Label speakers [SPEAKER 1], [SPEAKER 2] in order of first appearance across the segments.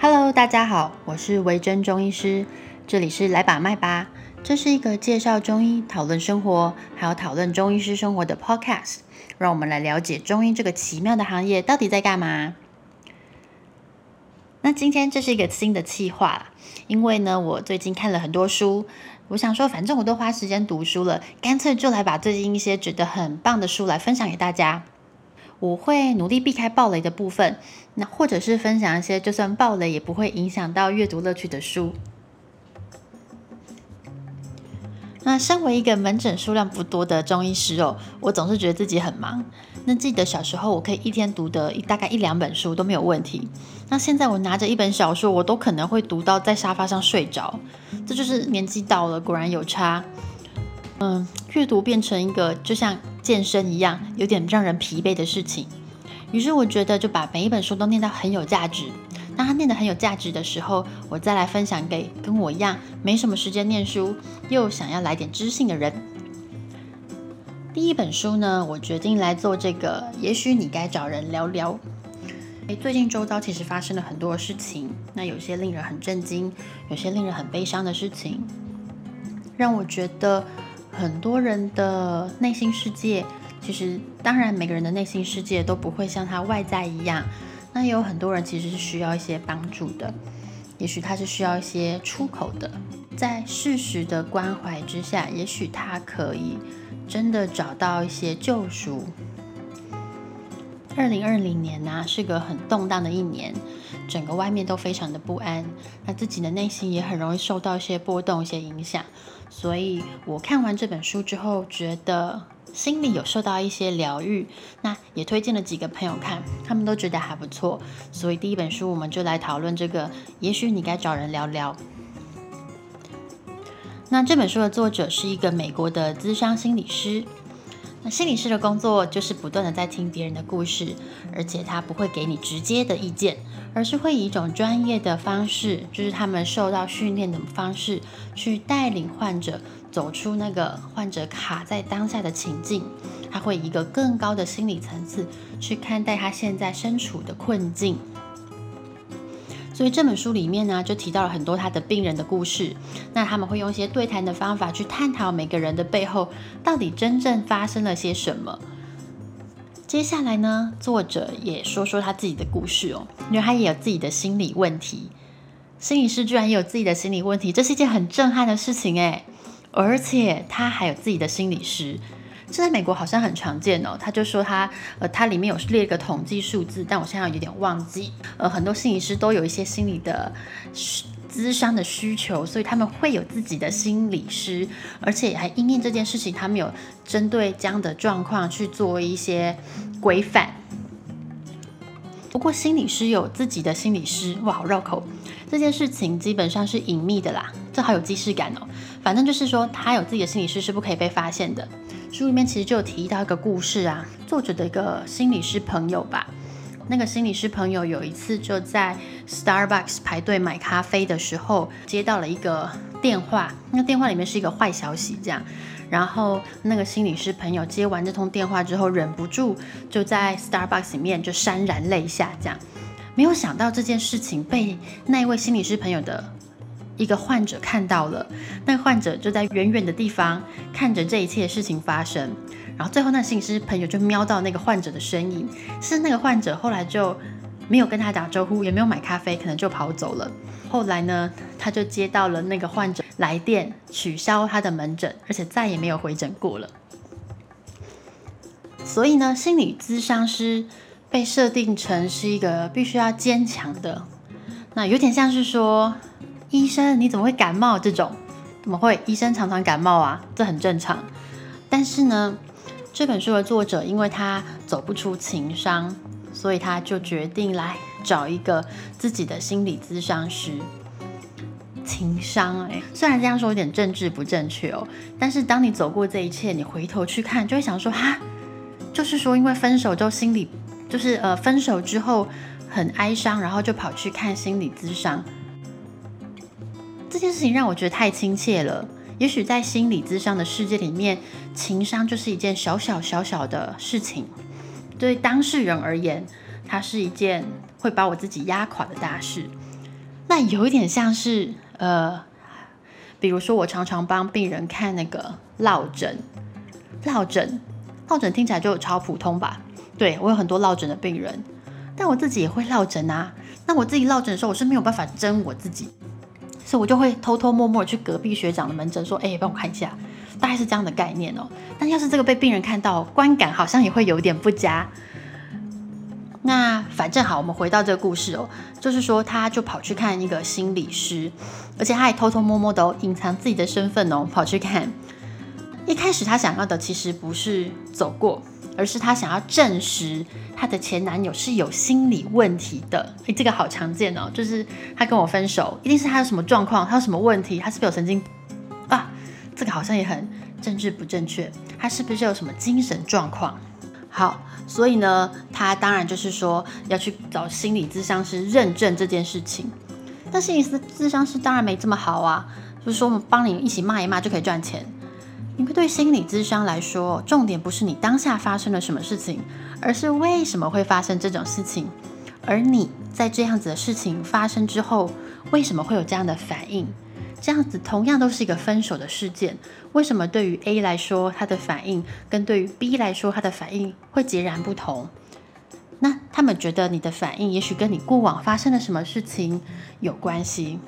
[SPEAKER 1] Hello，大家好，我是维珍中医师，这里是来把脉吧。这是一个介绍中医、讨论生活，还有讨论中医师生活的 Podcast。让我们来了解中医这个奇妙的行业到底在干嘛。那今天这是一个新的计划，因为呢，我最近看了很多书，我想说，反正我都花时间读书了，干脆就来把最近一些觉得很棒的书来分享给大家。我会努力避开暴雷的部分，那或者是分享一些就算暴雷也不会影响到阅读乐趣的书。那身为一个门诊数量不多的中医师哦，我总是觉得自己很忙。那记得小时候我可以一天读的大概一两本书都没有问题。那现在我拿着一本小说，我都可能会读到在沙发上睡着。这就是年纪到了，果然有差。嗯，阅读变成一个就像健身一样，有点让人疲惫的事情。于是我觉得就把每一本书都念到很有价值。当他念得很有价值的时候，我再来分享给跟我一样没什么时间念书，又想要来点知性的人。第一本书呢，我决定来做这个。也许你该找人聊聊。诶，最近周遭其实发生了很多事情，那有些令人很震惊，有些令人很悲伤的事情，让我觉得。很多人的内心世界，其实当然每个人的内心世界都不会像他外在一样。那也有很多人其实是需要一些帮助的，也许他是需要一些出口的，在适时的关怀之下，也许他可以真的找到一些救赎。二零二零年呢是个很动荡的一年，整个外面都非常的不安，那自己的内心也很容易受到一些波动、一些影响。所以我看完这本书之后，觉得心里有受到一些疗愈，那也推荐了几个朋友看，他们都觉得还不错。所以第一本书我们就来讨论这个，也许你该找人聊聊。那这本书的作者是一个美国的资商心理师。心理师的工作就是不断的在听别人的故事，而且他不会给你直接的意见，而是会以一种专业的方式，就是他们受到训练的方式，去带领患者走出那个患者卡在当下的情境。他会以一个更高的心理层次去看待他现在身处的困境。所以这本书里面呢，就提到了很多他的病人的故事。那他们会用一些对谈的方法去探讨每个人的背后到底真正发生了些什么。接下来呢，作者也说说他自己的故事哦，因为他也有自己的心理问题。心理师居然也有自己的心理问题，这是一件很震撼的事情诶。而且他还有自己的心理师。这在美国好像很常见哦。他就说他呃，他里面有列一个统计数字，但我现在有点忘记。呃，很多心理师都有一些心理的咨商的需求，所以他们会有自己的心理师，而且还因应这件事情，他们有针对这样的状况去做一些规范。不过心理师有自己的心理师，哇，好绕口。这件事情基本上是隐秘的啦，这好有既视感哦。反正就是说，他有自己的心理师是不可以被发现的。书里面其实就有提到一个故事啊，作者的一个心理师朋友吧。那个心理师朋友有一次就在 Starbucks 排队买咖啡的时候，接到了一个电话，那电话里面是一个坏消息，这样。然后那个心理师朋友接完这通电话之后，忍不住就在 Starbucks 里面就潸然泪下，这样。没有想到这件事情被那一位心理师朋友的。一个患者看到了，那个患者就在远远的地方看着这一切事情发生，然后最后那心理师朋友就瞄到那个患者的身影，是那个患者后来就没有跟他打招呼，也没有买咖啡，可能就跑走了。后来呢，他就接到了那个患者来电，取消他的门诊，而且再也没有回诊过了。所以呢，心理咨商师被设定成是一个必须要坚强的，那有点像是说。医生，你怎么会感冒？这种怎么会？医生常常感冒啊，这很正常。但是呢，这本书的作者因为他走不出情伤，所以他就决定来找一个自己的心理咨商师。情商，哎，虽然这样说有点政治不正确哦，但是当你走过这一切，你回头去看，就会想说，哈，就是说因为分手之后心理，就是呃分手之后很哀伤，然后就跑去看心理咨商。这件事情让我觉得太亲切了。也许在心理咨商的世界里面，情商就是一件小小小小的事情，对当事人而言，它是一件会把我自己压垮的大事。那有一点像是呃，比如说我常常帮病人看那个落枕，落枕，落枕听起来就超普通吧？对我有很多落枕的病人，但我自己也会落枕啊。那我自己落枕的时候，我是没有办法针我自己，所以我就会偷偷摸摸去隔壁学长的门诊说：“哎，帮我看一下。”大概是这样的概念哦。但要是这个被病人看到，观感好像也会有点不佳。那反正好，我们回到这个故事哦，就是说他就跑去看一个心理师，而且他也偷偷摸摸的隐藏自己的身份哦，跑去看。一开始他想要的其实不是走过。而是她想要证实她的前男友是有心理问题的。诶，这个好常见哦，就是她跟我分手，一定是他有什么状况，他有什么问题，他是不是有神经啊？这个好像也很政治不正确，他是不是有什么精神状况？好，所以呢，他当然就是说要去找心理咨商师认证这件事情。但心理咨商师当然没这么好啊，就是说我们帮你一起骂一骂就可以赚钱。因为对心理咨商来说，重点不是你当下发生了什么事情，而是为什么会发生这种事情。而你在这样子的事情发生之后，为什么会有这样的反应？这样子同样都是一个分手的事件，为什么对于 A 来说他的反应，跟对于 B 来说他的反应会截然不同？那他们觉得你的反应，也许跟你过往发生了什么事情有关系。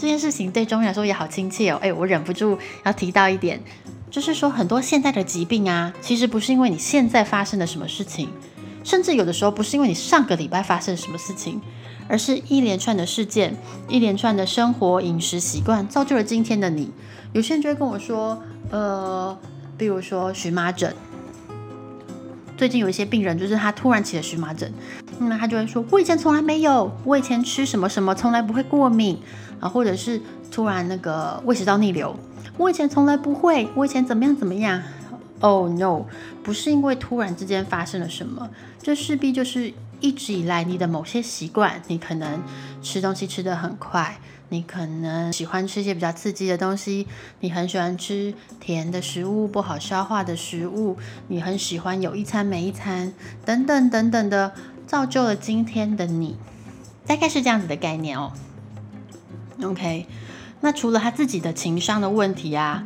[SPEAKER 1] 这件事情对中医来说也好亲切哦，哎，我忍不住要提到一点，就是说很多现在的疾病啊，其实不是因为你现在发生了什么事情，甚至有的时候不是因为你上个礼拜发生了什么事情，而是一连串的事件，一连串的生活饮食习惯造就了今天的你。有些人就会跟我说，呃，比如说荨麻疹，最近有一些病人就是他突然起了荨麻疹，那他就会说，我以前从来没有，我以前吃什么什么从来不会过敏。啊，或者是突然那个胃食道逆流，我以前从来不会，我以前怎么样怎么样？Oh no，不是因为突然之间发生了什么，这势必就是一直以来你的某些习惯，你可能吃东西吃得很快，你可能喜欢吃一些比较刺激的东西，你很喜欢吃甜的食物，不好消化的食物，你很喜欢有一餐没一餐，等等等等的，造就了今天的你，大概是这样子的概念哦。OK，那除了他自己的情商的问题啊，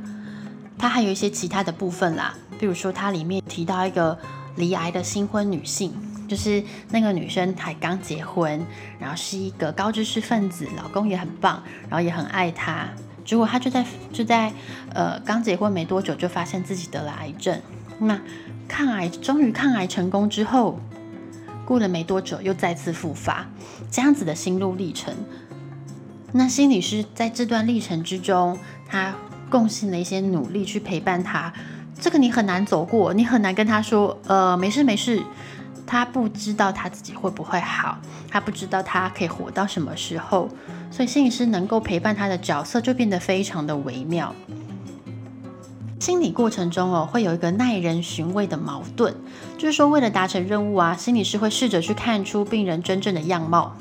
[SPEAKER 1] 他还有一些其他的部分啦。比如说，他里面提到一个离癌的新婚女性，就是那个女生才刚结婚，然后是一个高知识分子，老公也很棒，然后也很爱她。结果她就在就在呃刚结婚没多久，就发现自己得了癌症。那抗癌终于抗癌成功之后，过了没多久又再次复发，这样子的心路历程。那心理师在这段历程之中，他贡献了一些努力去陪伴他。这个你很难走过，你很难跟他说，呃，没事没事。他不知道他自己会不会好，他不知道他可以活到什么时候，所以心理师能够陪伴他的角色就变得非常的微妙。心理过程中哦，会有一个耐人寻味的矛盾，就是说为了达成任务啊，心理师会试着去看出病人真正的样貌。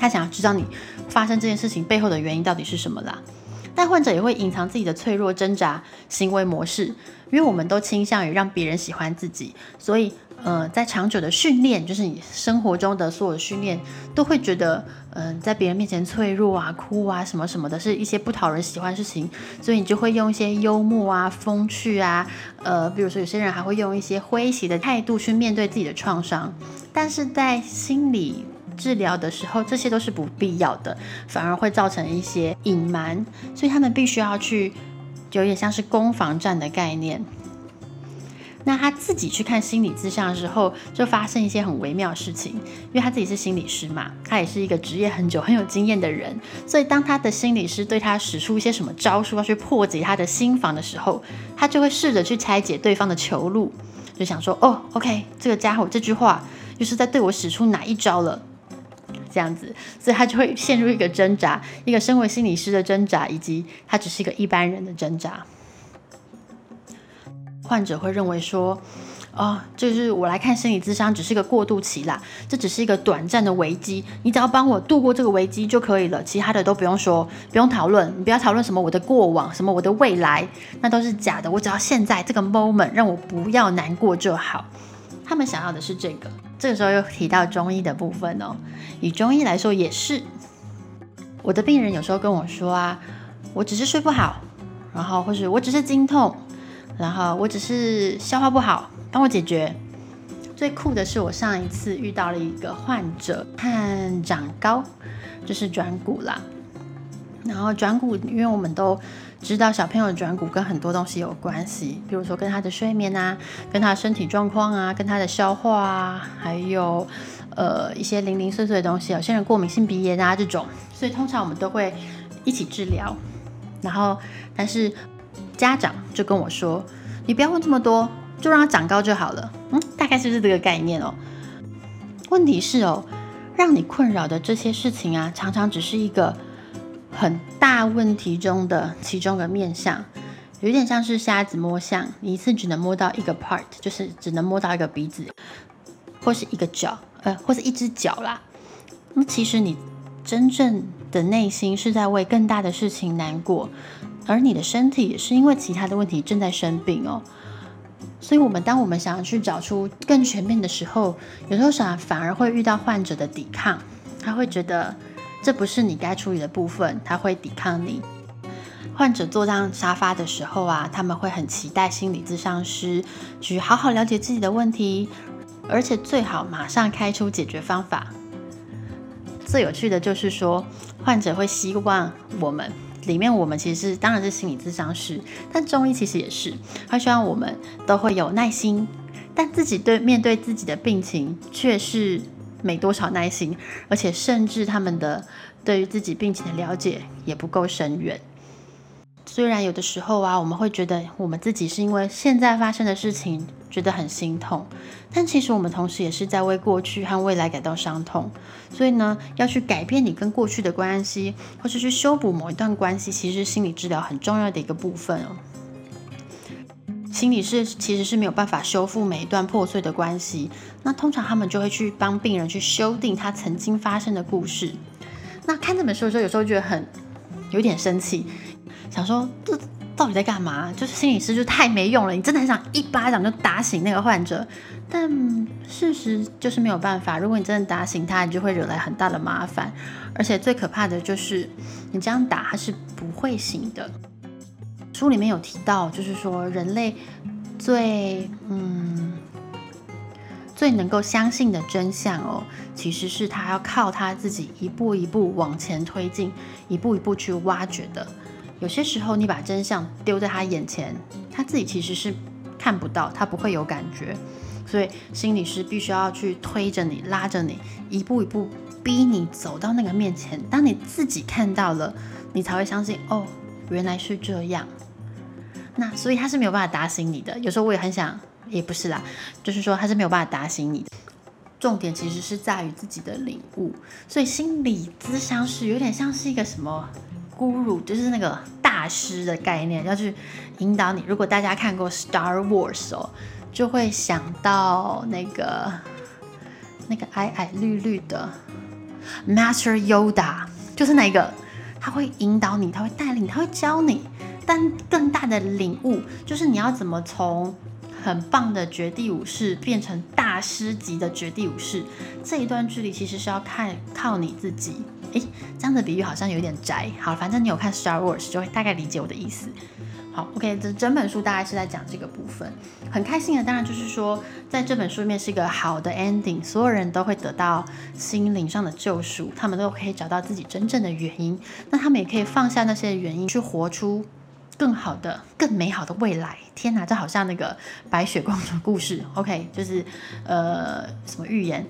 [SPEAKER 1] 他想要知道你发生这件事情背后的原因到底是什么啦？但患者也会隐藏自己的脆弱挣扎行为模式，因为我们都倾向于让别人喜欢自己，所以呃，在长久的训练，就是你生活中的所有训练，都会觉得嗯，在别人面前脆弱啊、哭啊什么什么的，是一些不讨人喜欢的事情，所以你就会用一些幽默啊、风趣啊，呃，比如说有些人还会用一些诙谐的态度去面对自己的创伤，但是在心理。治疗的时候，这些都是不必要的，反而会造成一些隐瞒，所以他们必须要去，有点像是攻防战的概念。那他自己去看心理咨商的时候，就发生一些很微妙的事情，因为他自己是心理师嘛，他也是一个职业很久、很有经验的人，所以当他的心理师对他使出一些什么招数要去破解他的心房的时候，他就会试着去拆解对方的囚路，就想说：“哦，OK，这个家伙这句话又是在对我使出哪一招了？”这样子，所以他就会陷入一个挣扎，一个身为心理师的挣扎，以及他只是一个一般人的挣扎。患者会认为说，哦，就是我来看心理咨商只是一个过渡期啦，这只是一个短暂的危机，你只要帮我度过这个危机就可以了，其他的都不用说，不用讨论，你不要讨论什么我的过往，什么我的未来，那都是假的，我只要现在这个 moment 让我不要难过就好。他们想要的是这个。这个时候又提到中医的部分哦，以中医来说也是，我的病人有时候跟我说啊，我只是睡不好，然后或是我只是经痛，然后我只是消化不好，帮我解决。最酷的是，我上一次遇到了一个患者，看长高，就是转骨啦。然后转骨，因为我们都知道小朋友转骨跟很多东西有关系，比如说跟他的睡眠啊，跟他的身体状况啊，跟他的消化啊，还有呃一些零零碎碎的东西。有些人过敏性鼻炎啊这种，所以通常我们都会一起治疗。然后，但是家长就跟我说：“你不要问这么多。”就让它长高就好了，嗯，大概是不是这个概念哦？问题是哦，让你困扰的这些事情啊，常常只是一个很大问题中的其中的面相，有点像是瞎子摸象，你一次只能摸到一个 part，就是只能摸到一个鼻子，或是一个脚，呃，或是一只脚啦。那其实你真正的内心是在为更大的事情难过，而你的身体也是因为其他的问题正在生病哦。所以，我们当我们想要去找出更全面的时候，有时候想反而会遇到患者的抵抗，他会觉得这不是你该处理的部分，他会抵抗你。患者坐上沙发的时候啊，他们会很期待心理咨商师去好好了解自己的问题，而且最好马上开出解决方法。最有趣的就是说，患者会希望我们。里面我们其实是当然是心理咨商师，但中医其实也是，他希望我们都会有耐心，但自己对面对自己的病情却是没多少耐心，而且甚至他们的对于自己病情的了解也不够深远。虽然有的时候啊，我们会觉得我们自己是因为现在发生的事情觉得很心痛，但其实我们同时也是在为过去和未来感到伤痛。所以呢，要去改变你跟过去的关系，或是去修补某一段关系，其实心理治疗很重要的一个部分哦。心理是其实是没有办法修复每一段破碎的关系，那通常他们就会去帮病人去修订他曾经发生的故事。那看这本书的时候，有时候觉得很有点生气。想说这到底在干嘛？就是心理师就太没用了，你真的很想一巴掌就打醒那个患者，但事实就是没有办法。如果你真的打醒他，你就会惹来很大的麻烦，而且最可怕的就是你这样打他是不会醒的。书里面有提到，就是说人类最嗯最能够相信的真相哦，其实是他要靠他自己一步一步往前推进，一步一步去挖掘的。有些时候，你把真相丢在他眼前，他自己其实是看不到，他不会有感觉。所以，心理师必须要去推着你，拉着你，一步一步逼你走到那个面前。当你自己看到了，你才会相信哦，原来是这样。那所以他是没有办法打醒你的。有时候我也很想，也不是啦，就是说他是没有办法打醒你的。重点其实是在于自己的领悟。所以，心理咨商是有点像是一个什么？咕噜就是那个大师的概念，要去引导你。如果大家看过《Star Wars》哦，就会想到那个那个矮矮绿绿的 Master Yoda，就是那个他会引导你，他会带领，他会教你。但更大的领悟就是你要怎么从很棒的绝地武士变成大师级的绝地武士，这一段距离其实是要看靠你自己。诶，这样的比喻好像有点窄。好，反正你有看《Star Wars》就会大概理解我的意思。好，OK，这整本书大概是在讲这个部分。很开心的，当然就是说，在这本书里面是一个好的 ending，所有人都会得到心灵上的救赎，他们都可以找到自己真正的原因。那他们也可以放下那些原因，去活出更好的、更美好的未来。天哪，这好像那个白雪公主故事。OK，就是呃，什么预言？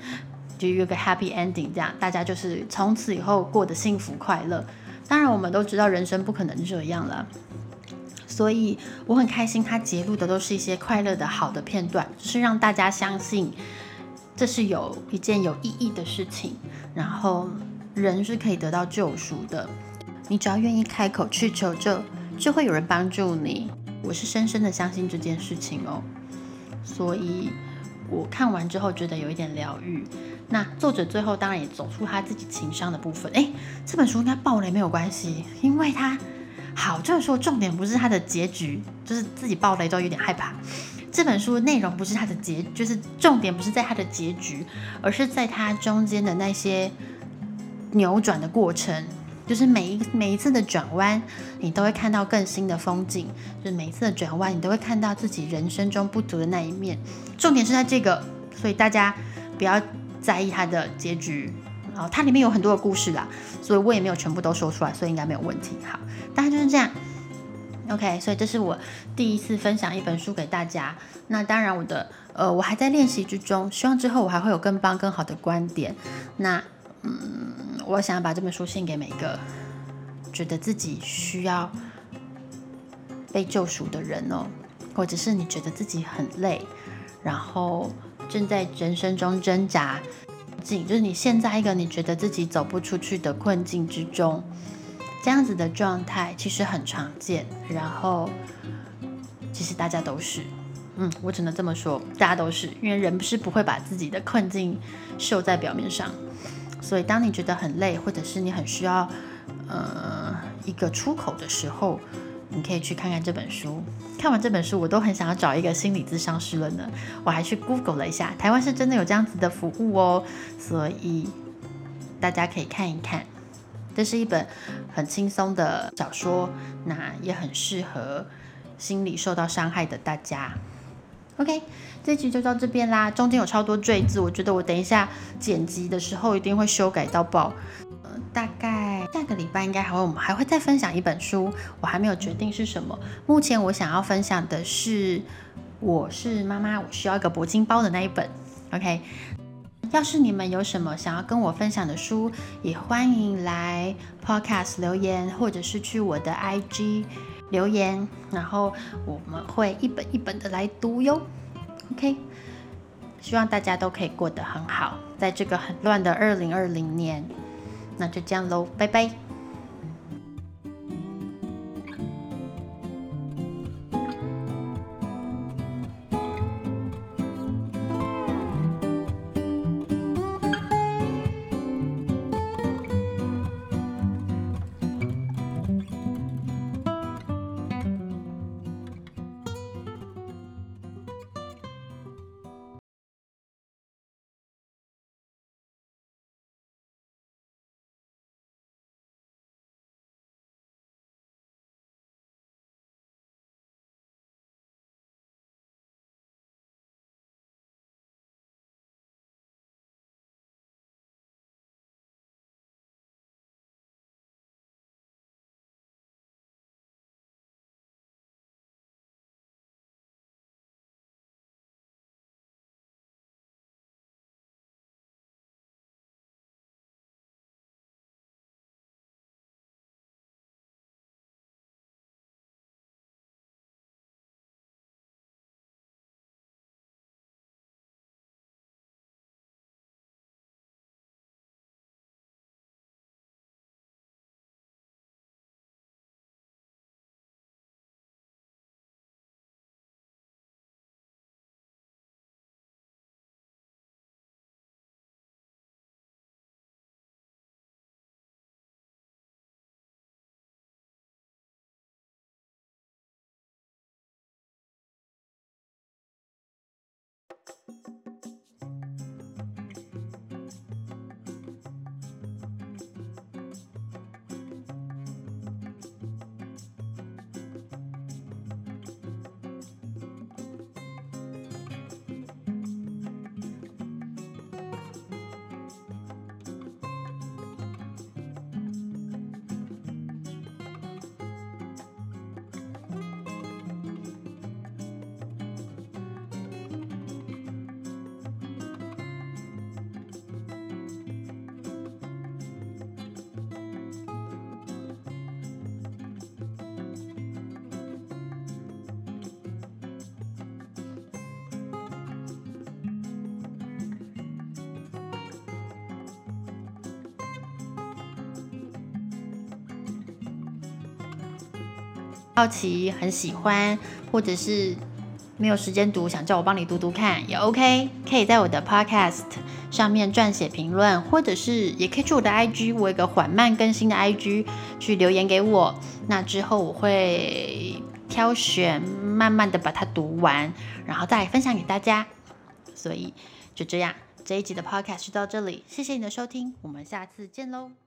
[SPEAKER 1] 就有个 happy ending，这样大家就是从此以后过得幸福快乐。当然，我们都知道人生不可能这样了，所以我很开心，他揭露的都是一些快乐的好的片段，就是让大家相信这是有一件有意义的事情，然后人是可以得到救赎的。你只要愿意开口去求救，就会有人帮助你。我是深深的相信这件事情哦，所以我看完之后觉得有一点疗愈。那作者最后当然也走出他自己情商的部分。哎，这本书应该爆雷没有关系，因为他好，这本书重点不是他的结局，就是自己爆雷都有点害怕。这本书内容不是他的结，就是重点不是在他的结局，而是在他中间的那些扭转的过程。就是每一每一次的转弯，你都会看到更新的风景。就是每一次的转弯，你都会看到自己人生中不足的那一面。重点是在这个，所以大家不要在意它的结局。然后它里面有很多的故事啦，所以我也没有全部都说出来，所以应该没有问题。好，大概就是这样。OK，所以这是我第一次分享一本书给大家。那当然，我的呃，我还在练习之中，希望之后我还会有更棒、更好的观点。那嗯，我想要把这本书献给每一个觉得自己需要被救赎的人哦，或者是你觉得自己很累，然后正在人生中挣扎，就是你现在一个你觉得自己走不出去的困境之中。这样子的状态其实很常见，然后其实大家都是，嗯，我只能这么说，大家都是，因为人不是不会把自己的困境秀在表面上，所以当你觉得很累，或者是你很需要呃一个出口的时候，你可以去看看这本书。看完这本书，我都很想要找一个心理咨商师了呢。我还去 Google 了一下，台湾是真的有这样子的服务哦，所以大家可以看一看。这是一本很轻松的小说，那也很适合心理受到伤害的大家。OK，这集就到这边啦，中间有超多赘字，我觉得我等一下剪辑的时候一定会修改到爆。呃，大概下个礼拜应该还会，我们还会再分享一本书，我还没有决定是什么。目前我想要分享的是《我是妈妈，我需要一个铂金包》的那一本。OK。要是你们有什么想要跟我分享的书，也欢迎来 Podcast 留言，或者是去我的 IG 留言，然后我们会一本一本的来读哟。OK，希望大家都可以过得很好，在这个很乱的二零二零年，那就这样喽，拜拜。好奇，很喜欢，或者是没有时间读，想叫我帮你读读看也 OK，可以在我的 Podcast 上面撰写评论，或者是也可以去我的 IG，我有个缓慢更新的 IG 去留言给我，那之后我会挑选，慢慢的把它读完，然后再分享给大家。所以就这样，这一集的 Podcast 就到这里，谢谢你的收听，我们下次见喽。